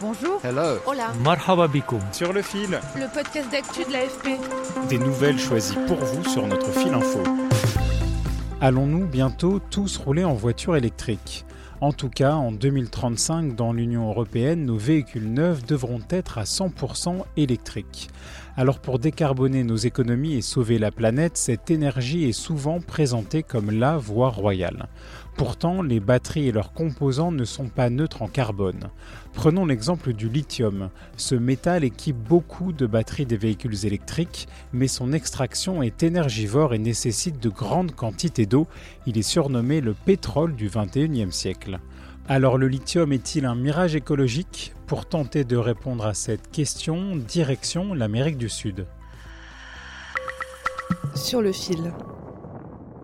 Bonjour. Hello. Hola. Marhaba bikoum. Sur le fil, Le podcast d'actu de l'AFP. des nouvelles choisies pour vous sur notre fil info. Allons-nous bientôt tous rouler en voiture électrique? En tout cas, en 2035, dans l'Union européenne, nos véhicules neufs devront être à 100% électriques. Alors pour décarboner nos économies et sauver la planète, cette énergie est souvent présentée comme la voie royale. Pourtant, les batteries et leurs composants ne sont pas neutres en carbone. Prenons l'exemple du lithium. Ce métal équipe beaucoup de batteries des véhicules électriques, mais son extraction est énergivore et nécessite de grandes quantités d'eau. Il est surnommé le pétrole du 21e siècle. Alors le lithium est-il un mirage écologique Pour tenter de répondre à cette question, direction l'Amérique du Sud. Sur le fil.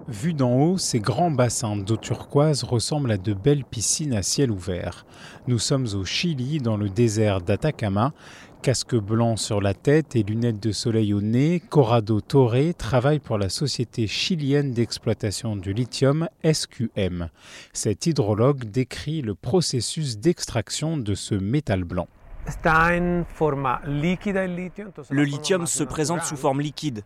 Vu d'en haut, ces grands bassins d'eau turquoise ressemblent à de belles piscines à ciel ouvert. Nous sommes au Chili, dans le désert d'Atacama. Casque blanc sur la tête et lunettes de soleil au nez, Corrado Torre travaille pour la société chilienne d'exploitation du lithium SQM. Cet hydrologue décrit le processus d'extraction de ce métal blanc. Le lithium se présente sous forme liquide.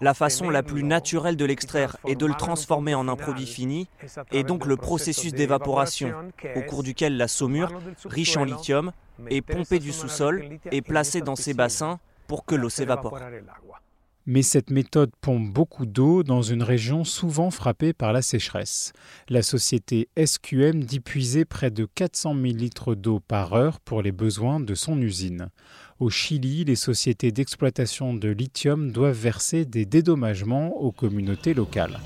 La façon la plus naturelle de l'extraire est de le transformer en un produit fini, et donc le processus d'évaporation, au cours duquel la saumure, riche en lithium, est pompée du sous-sol et placée dans ces bassins pour que l'eau s'évapore. Mais cette méthode pompe beaucoup d'eau dans une région souvent frappée par la sécheresse. La société SQM dit puiser près de 400 000 litres d'eau par heure pour les besoins de son usine. Au Chili, les sociétés d'exploitation de lithium doivent verser des dédommagements aux communautés locales.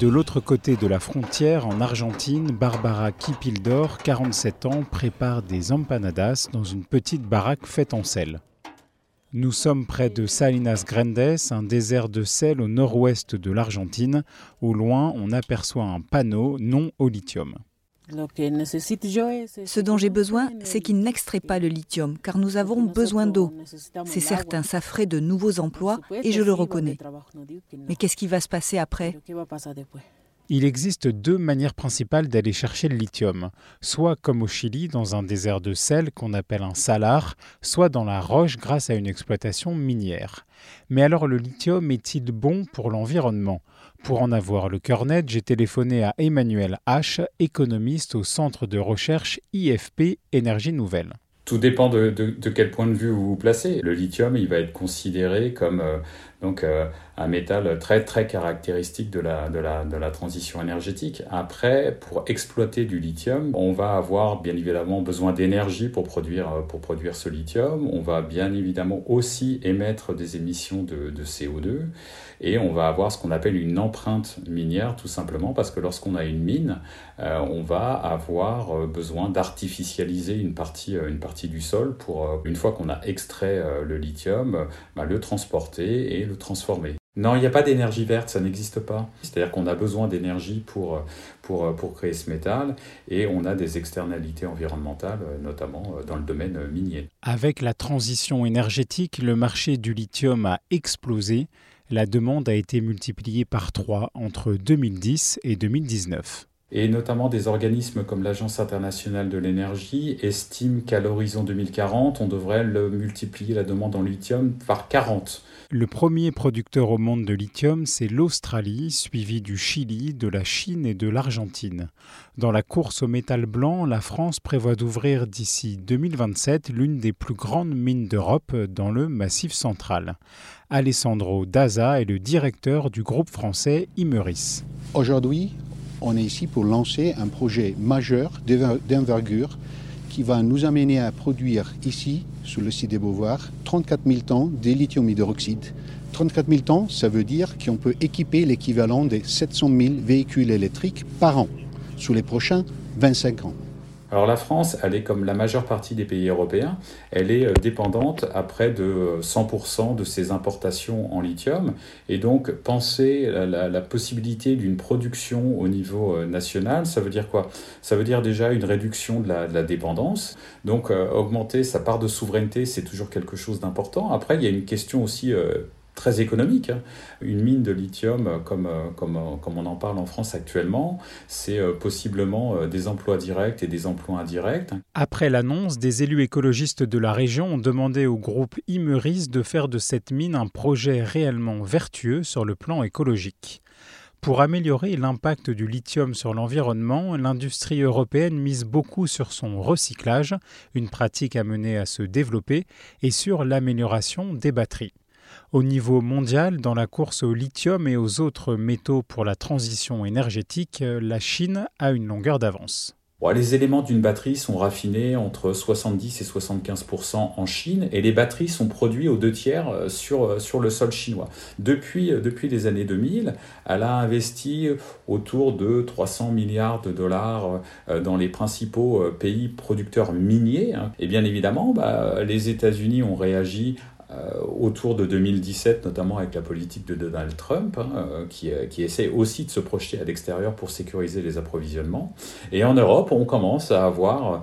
De l'autre côté de la frontière, en Argentine, Barbara Kipildor, 47 ans, prépare des empanadas dans une petite baraque faite en sel. Nous sommes près de Salinas Grandes, un désert de sel au nord-ouest de l'Argentine. Au loin, on aperçoit un panneau non au lithium. Ce dont j'ai besoin, c'est qu'il n'extrait pas le lithium, car nous avons besoin d'eau. C'est certain, ça ferait de nouveaux emplois, et je le reconnais. Mais qu'est-ce qui va se passer après? Il existe deux manières principales d'aller chercher le lithium, soit comme au Chili dans un désert de sel qu'on appelle un salar, soit dans la roche grâce à une exploitation minière. Mais alors le lithium est-il bon pour l'environnement? Pour en avoir le cœur net, j'ai téléphoné à Emmanuel H, économiste au centre de recherche IFP Énergie Nouvelle. Tout dépend de, quel point de vue vous vous placez. Le lithium, il va être considéré comme euh, donc euh, un métal très très caractéristique de la, de, la, de la transition énergétique. Après, pour exploiter du lithium, on va avoir bien évidemment besoin d'énergie pour produire, pour produire ce lithium. On va bien évidemment aussi émettre des émissions de, de CO2 et on va avoir ce qu'on appelle une empreinte minière tout simplement parce que lorsqu'on a une mine, euh, on va avoir besoin d'artificialiser une partie, une partie du sol pour, une fois qu'on a extrait le lithium, bah, le transporter et le transformer. Non, il n'y a pas d'énergie verte, ça n'existe pas. C'est-à-dire qu'on a besoin d'énergie pour, pour, pour créer ce métal et on a des externalités environnementales, notamment dans le domaine minier. Avec la transition énergétique, le marché du lithium a explosé. La demande a été multipliée par 3 entre 2010 et 2019. Et notamment des organismes comme l'Agence internationale de l'énergie estiment qu'à l'horizon 2040, on devrait le multiplier la demande en lithium par 40. Le premier producteur au monde de lithium, c'est l'Australie, suivi du Chili, de la Chine et de l'Argentine. Dans la course au métal blanc, la France prévoit d'ouvrir d'ici 2027 l'une des plus grandes mines d'Europe dans le Massif central. Alessandro Daza est le directeur du groupe français Imeris. Aujourd'hui, on est ici pour lancer un projet majeur d'envergure qui va nous amener à produire ici sur le site des Beauvoirs 34 000 tonnes de lithium hydroxyde. 34 000 tonnes, ça veut dire qu'on peut équiper l'équivalent des 700 000 véhicules électriques par an sur les prochains 25 ans. Alors la France, elle est comme la majeure partie des pays européens, elle est euh, dépendante à près de 100% de ses importations en lithium. Et donc penser la, la possibilité d'une production au niveau euh, national, ça veut dire quoi? Ça veut dire déjà une réduction de la, dépendance. Donc euh, augmenter sa part de souveraineté, c'est toujours quelque chose d'important. Après, il y a une question aussi très économique. Hein. Une mine de lithium, euh, comme, euh, comme, euh, comme on en parle en France actuellement, c'est possiblement des emplois directs et des emplois indirects. Après l'annonce, des élus écologistes de la région ont demandé au groupe Imeris de faire de cette mine un projet réellement vertueux sur le plan écologique. Pour améliorer l'impact du lithium sur l'environnement, l'industrie européenne mise beaucoup sur son recyclage, une pratique amenée à se développer, et sur l'amélioration des batteries. Au niveau mondial, dans la course au lithium et aux autres métaux pour la transition énergétique, la Chine a une longueur d'avance. les éléments d'une batterie sont raffinés entre 70 et 75% en Chine et les batteries sont produites aux deux tiers euh, sur, euh, sur le sol chinois. Depuis, euh, depuis les années 2000, elle a investi autour de 300 milliards de dollars dans les principaux pays producteurs miniers. Hein. Et bien évidemment, bah, les États-Unis ont réagi autour de 2017, notamment avec la politique de Donald Trump, hein, euh, qui, euh, qui, essaie aussi de se projeter à l'extérieur pour sécuriser les approvisionnements. Et en Europe, on commence à avoir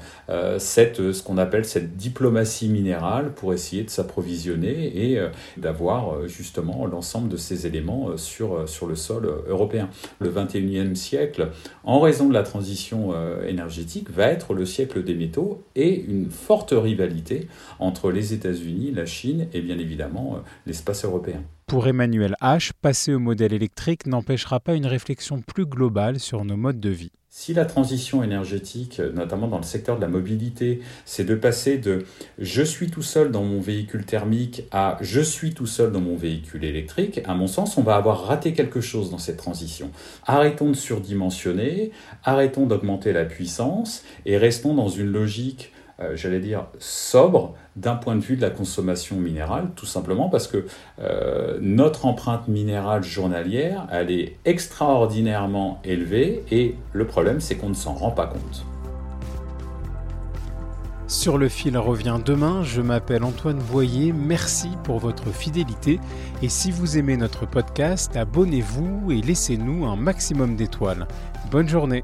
cette, ce qu'on appelle cette diplomatie minérale pour essayer de s'approvisionner et d'avoir justement l'ensemble de ces éléments sur, sur le sol européen. Le 21e siècle, en raison de la transition énergétique, va être le siècle des métaux et une forte rivalité entre les États-Unis, la Chine et bien évidemment euh, l'espace européen. Pour Emmanuel H., passer au modèle électrique n'empêchera pas une réflexion plus globale sur nos modes de vie. Si la transition énergétique, euh, notamment dans le secteur de la mobilité, c'est de passer de je suis tout seul dans mon véhicule thermique à je suis tout seul dans mon véhicule électrique, à mon sens, on va avoir raté quelque chose dans cette transition. Arrêtons de surdimensionner, arrêtons d'augmenter la puissance et restons dans une logique euh, j'allais dire, sobre d'un point de vue de la consommation minérale, tout simplement parce que euh, notre empreinte minérale journalière, elle est extraordinairement élevée et le problème, c'est qu'on ne s'en rend pas compte. Sur le fil revient demain, je m'appelle Antoine Boyer, merci pour votre fidélité et si vous aimez notre podcast, abonnez-vous et laissez-nous un maximum d'étoiles. Bonne journée